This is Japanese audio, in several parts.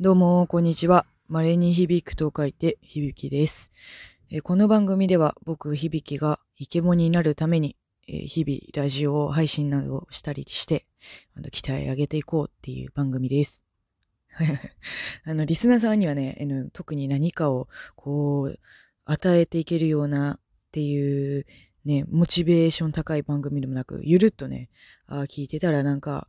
どうも、こんにちは。稀に響くと書いて、響きです。えこの番組では、僕、響きがイケボになるために、え日々、ラジオ配信などをしたりして、あの鍛え上げていこうっていう番組です。あの、リスナーさんにはね、あの特に何かを、こう、与えていけるようなっていう、ね、モチベーション高い番組でもなく、ゆるっとね、あ聞いてたらなんか、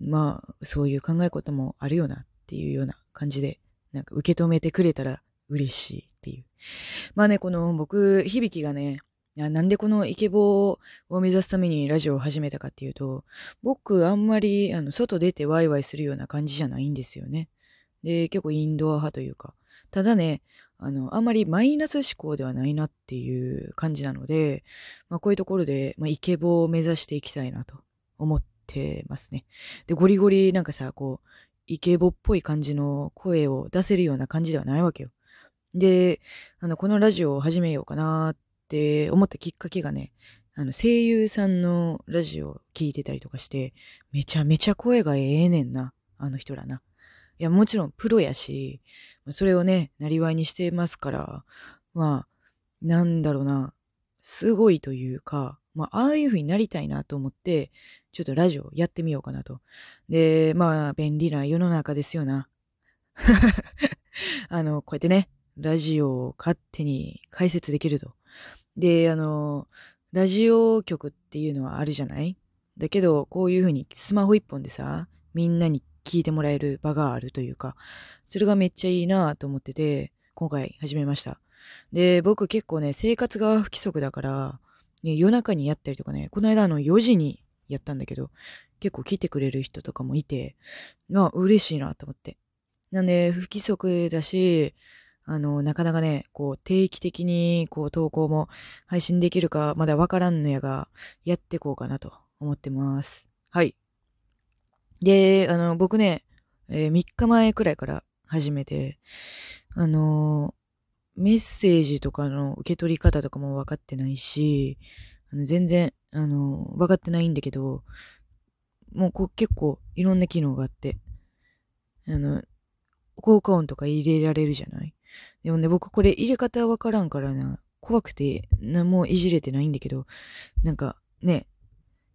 まあ、そういう考えこともあるよなっていうような感じで、なんか受け止めてくれたら嬉しいっていう。まあね、この僕、響がね、なんでこのイケボを目指すためにラジオを始めたかっていうと、僕あんまりあの外出てワイワイするような感じじゃないんですよね。で、結構インドア派というか。ただね、あの、あんまりマイナス思考ではないなっていう感じなので、まあこういうところで、まあイケボを目指していきたいなと思ってますね。で、ゴリゴリなんかさ、こう、イケボっぽい感じの声を出せるような感じではないわけよ。で、あの、このラジオを始めようかなって思ったきっかけがね、あの、声優さんのラジオを聞いてたりとかして、めちゃめちゃ声がええねんな、あの人らな。いや、もちろんプロやし、それをね、なりわいにしてますから、まあ、なんだろうな、すごいというか、まあ、ああいう風になりたいなと思って、ちょっとラジオやってみようかなと。で、まあ、便利な世の中ですよな。あの、こうやってね、ラジオを勝手に解説できると。で、あの、ラジオ局っていうのはあるじゃない？だけど、こういう風にスマホ一本でさ、みんなに聞いてもらえる場があるというか、それがめっちゃいいなと思ってて、今回始めました。で、僕結構ね、生活が不規則だから、ね、夜中にやったりとかね、この間あの4時にやったんだけど、結構来てくれる人とかもいて、まあ嬉しいなと思って。なんで、不規則だし、あの、なかなかね、こう、定期的に、こう、投稿も配信できるか、まだわからんのやが、やってこうかなと思ってます。はい。で、あの、僕ね、え3日前くらいから始めて、あの、メッセージとかの受け取り方とかも分かってないし、あの全然、あの、分かってないんだけど、もうこう結構いろんな機能があって、あの、効果音とか入れられるじゃない？でもね、僕これ入れ方わからんからな、怖くて何もいじれてないんだけど、なんかね、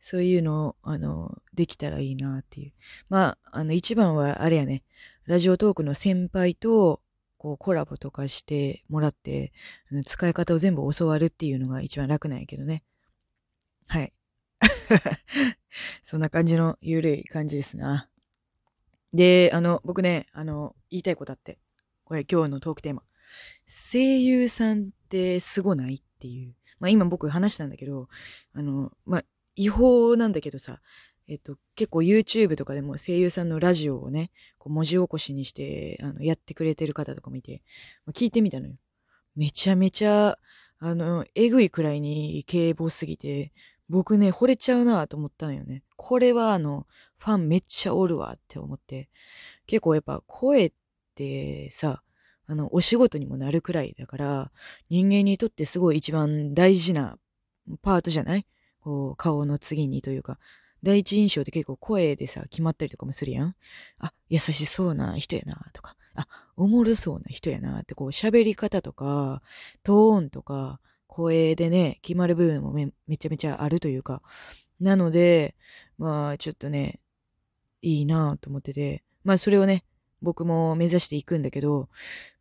そういうの、あの、できたらいいなっていう。まあ、あの、一番はあれやね、ラジオトークの先輩と、こう、コラボとかしてもらって、あの使い方を全部教わるっていうのが一番楽なんやけどね。はい。そんな感じのゆるい感じですな。で、あの、僕ね、あの、言いたいことあって。これ今日のトークテーマ。声優さんってすごないっていう。まあ今僕話したんだけど、あの、まあ違法なんだけどさ、えっと、結構 YouTube とかでも声優さんのラジオをね、こう文字起こしにして、あの、やってくれてる方とかもいて、まあ聞いてみたのよ。めちゃめちゃ、あの、えぐいくらいに警棒すぎて、僕ね、惚れちゃうなと思ったんよね。これはあの、ファンめっちゃおるわって思って。結構やっぱ声ってさ、あの、お仕事にもなるくらいだから、人間にとってすごい一番大事なパートじゃない？こう、顔の次にというか、第一印象って結構声でさ、決まったりとかもするやん。あ、優しそうな人やなとか、あ、おもろそうな人やなって、こう、喋り方とか、トーンとか、声でね、決まる部分もめめちゃめちゃあるというか、なので、まあ、ちょっとね、いいなと思ってて、まあ、それをね、僕も目指していくんだけど、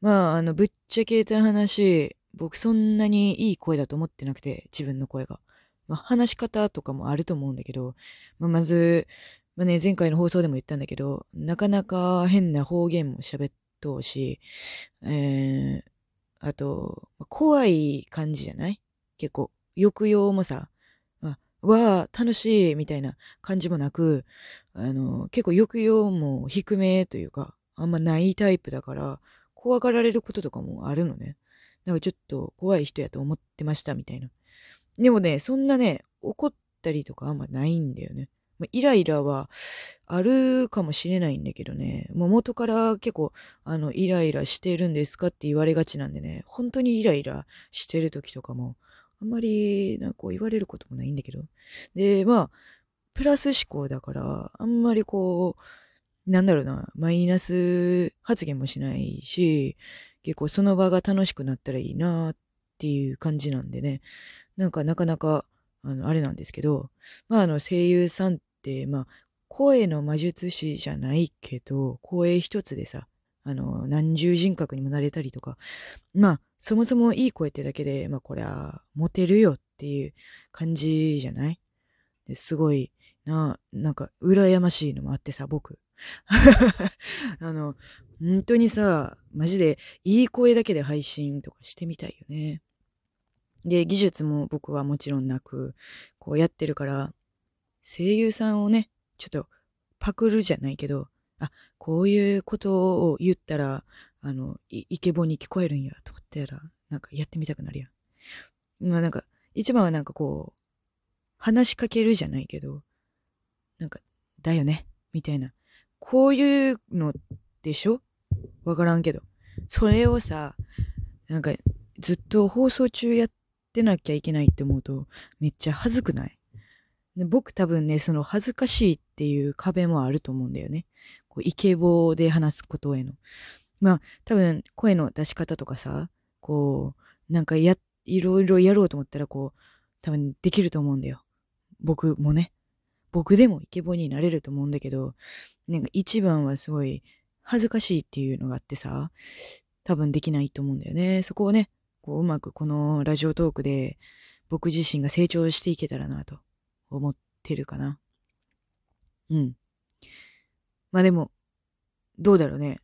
まあ、あの、ぶっちゃけた話、僕そんなにいい声だと思ってなくて、自分の声が。まあ、話し方とかもあると思うんだけど、まあ、まず、まあね、前回の放送でも言ったんだけど、なかなか変な方言も喋っとうし、えー、あと、怖い感じじゃない？結構、抑揚もさ、あわあ、楽しいみたいな感じもなく、あの、結構抑揚も低めというか、あんまないタイプだから、怖がられることとかもあるのね。なんかちょっと怖い人やと思ってましたみたいな。でもね、そんなね、怒ったりとかあんまないんだよね。ま、イライラはあるかもしれないんだけどね、もう元から結構、あの、イライラしてるんですかって言われがちなんでね、本当にイライラしてる時とかも、あんまり、なんかこう言われることもないんだけど。で、まあ、プラス思考だから、あんまりこうなんだろうな、マイナス発言もしないし、結構その場が楽しくなったらいいなっていう感じなんでね。なんかなかなか、あの、あれなんですけど、まああの声優さんって、まあ声の魔術師じゃないけど、声一つでさ、あの、何重人格にもなれたりとか、まあ、そもそもいい声ってだけで、まあこれは、モテるよっていう感じじゃない？すごい、な、なんか、羨ましいのもあってさ、僕。あの、本当にさ、マジでいい声だけで配信とかしてみたいよね。で、技術も僕はもちろんなく、こうやってるから、声優さんをね、ちょっとパクるじゃないけど、あ、こういうことを言ったら、あの、イケボに聞こえるんやと思ったら、なんかやってみたくなるやん。まあなんか、一番はなんかこう、話しかけるじゃないけど、なんか、だよね、みたいな。こういうのでしょ？わからんけど。それをさ、なんか、ずっと放送中やってなきゃいけないって思うと、めっちゃ恥ずくない？で僕多分ね、その恥ずかしいっていう壁もあると思うんだよね。こうイケボで話すことへの。まあ、多分声の出し方とかさ、こう、なんかや、いろいろやろうと思ったらこう、多分できると思うんだよ。僕もね。僕でもイケボになれると思うんだけど、なんか一番はすごい恥ずかしいっていうのがあってさ、多分できないと思うんだよね。そこをね、こううまくこのラジオトークで僕自身が成長していけたらなと思ってるかな。うん。まあでも、どうだろうね。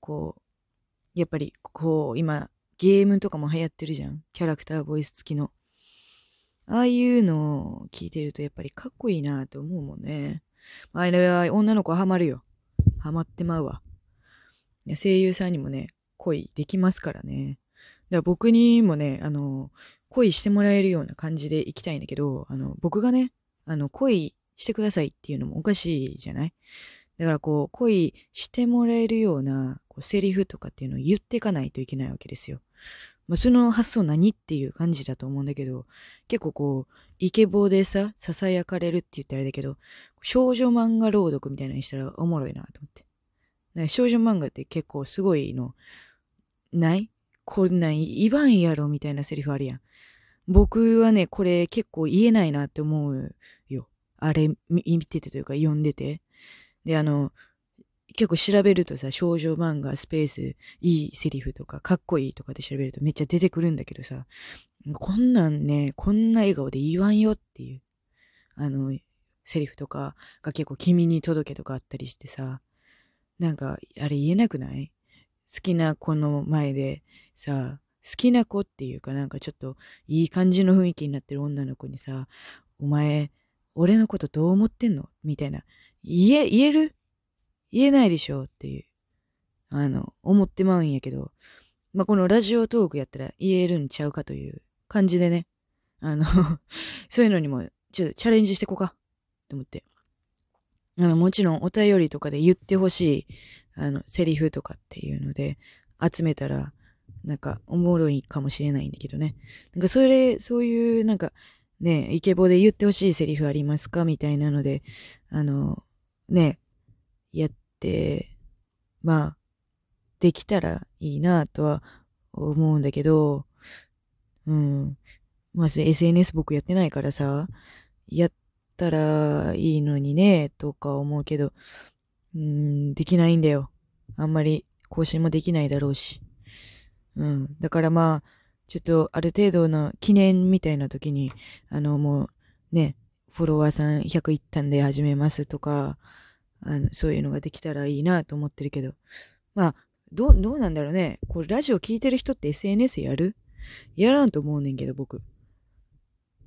こう、やっぱり、こう、今、ゲームとかも流行ってるじゃん。キャラクターボイス付きの。ああいうのを聞いてるとやっぱりかっこいいなって思うもんね。あれは女の子ハマるよ。ハマってまうわ。声優さんにもね、恋できますからね。だから僕にもね、あの、恋してもらえるような感じで行きたいんだけど、あの、僕がね、あの、恋してくださいっていうのもおかしいじゃない？だからこう、恋してもらえるようなこうセリフとかっていうのを言っていかないといけないわけですよ。まあ、その発想何っていう感じだと思うんだけど、結構こう、イケボでさ、囁かれるって言ったらあれだけど、少女漫画朗読みたいなにしたらおもろいなと思って。少女漫画って結構すごいの、ない？こんなん言わんやろみたいなセリフあるやん。僕はね、これ結構言えないなって思うよ。あれ見ててというか読んでて。で、あの、結構調べるとさ、少女漫画、スペース、いいセリフとか、かっこいいとかで調べるとめっちゃ出てくるんだけどさ、こんなんね、こんな笑顔で言わんよっていう、あの、セリフとかが結構君に届けとかあったりしてさ、なんか、あれ言えなくない？好きな子の前でさ、好きな子っていうかなんかちょっといい感じの雰囲気になってる女の子にさ、お前、俺のことどう思ってんの？みたいな。言え、言える？言えないでしょっていう、あの、思ってまうんやけど、まあ、このラジオトークやったら言えるんちゃうかという感じでね、あの そういうのにもちょっとチャレンジしてこうか、と思って。あの、もちろんお便りとかで言ってほしい、あの、セリフとかっていうので集めたら、なんか、おもろいかもしれないんだけどね。なんか、それ、そういう、なんか、ね、イケボで言ってほしいセリフありますかみたいなので、あの、ね、やって、まあ、できたらいいなとは思うんだけど、うん。まず SNS 僕やってないからさ、やったらいいのにね、とか思うけど、うん、できないんだよ。あんまり更新もできないだろうし。うん。だからまあ、ちょっとある程度の記念みたいな時に、あのもうね、フォロワーさん100いったんで始めますとか、あの、そういうのができたらいいなと思ってるけど。まあ、どう、どうなんだろうね。これラジオ聞いてる人って SNS やる？やらんと思うねんけど、僕。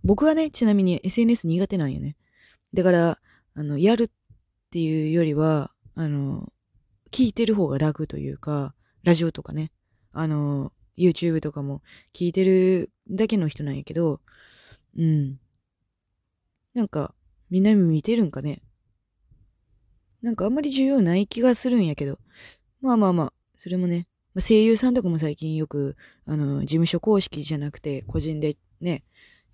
僕はね、ちなみに SNS 苦手なんよね。だから、あの、やるっていうよりは、あの、聞いてる方が楽というか、ラジオとかね。あの、YouTube とかも聞いてるだけの人なんやけど、うん。なんか、みんな見てるんかねなんかあんまり重要ない気がするんやけど。まあまあまあ、それもね、まあ、声優さんとかも最近よく、あの、事務所公式じゃなくて、個人でね、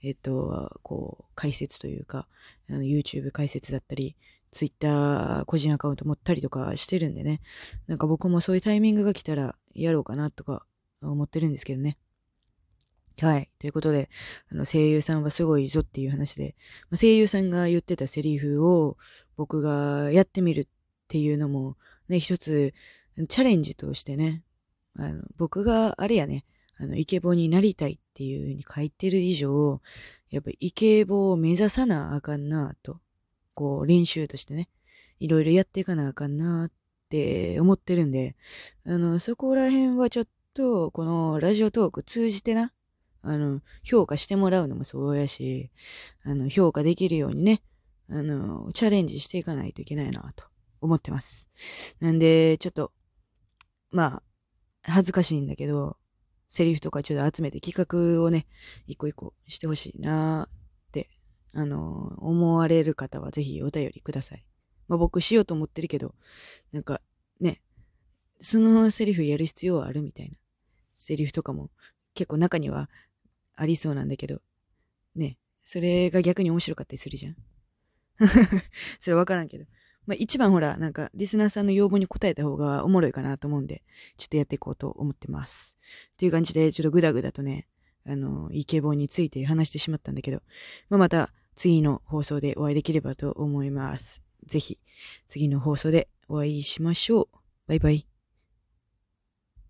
えっと、こう、解説というか、YouTube 解説だったり、ツイッター個人アカウント持ったりとかしてるんでね。なんか僕もそういうタイミングが来たらやろうかなとか思ってるんですけどね。はい。ということで、あの、声優さんはすごいぞっていう話で、まあ、声優さんが言ってたセリフを僕がやってみるっていうのも、ね、一つ、チャレンジとしてね、あの、僕があれやね、あの、イケボになりたいっていう風に書いてる以上、やっぱイケボを目指さなあかんなと、こう、練習としてね、いろいろやっていかなあかんなって思ってるんで、あの、そこら辺はちょっと、このラジオトーク通じてな、あの、評価してもらうのもそうやし、あの、評価できるようにね、あの、チャレンジしていかないといけないなと思ってます。なんで、ちょっと、まあ、恥ずかしいんだけど、セリフとかちょっと集めて企画をね、一個一個してほしいな、あの、思われる方はぜひお便りください。まあ僕しようと思ってるけど、なんか、ね、そのセリフやる必要はあるみたいな。セリフとかも結構中にはありそうなんだけど、ね、それが逆に面白かったりするじゃん。それわからんけど。まあ、一番ほら、なんか、リスナーさんの要望に応えた方がおもろいかなと思うんで、ちょっとやっていこうと思ってます。という感じで、ちょっとグダグダとね、あの、イケボについて話してしまったんだけど、まあ、また次の放送でお会いできればと思います。ぜひ、次の放送でお会いしましょう。バイバイ。